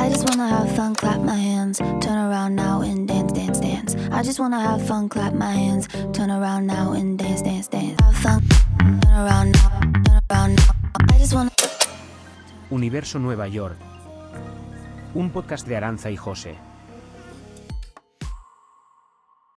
I just wanna have fun, clap my hands, turn around now and dance, dance, dance. I just wanna have fun, clap my hands, turn around now and dance, dance, dance. Have fun, turn around now, turn around now. I just wanna. Universo Nueva York. Un podcast de Aranza y José.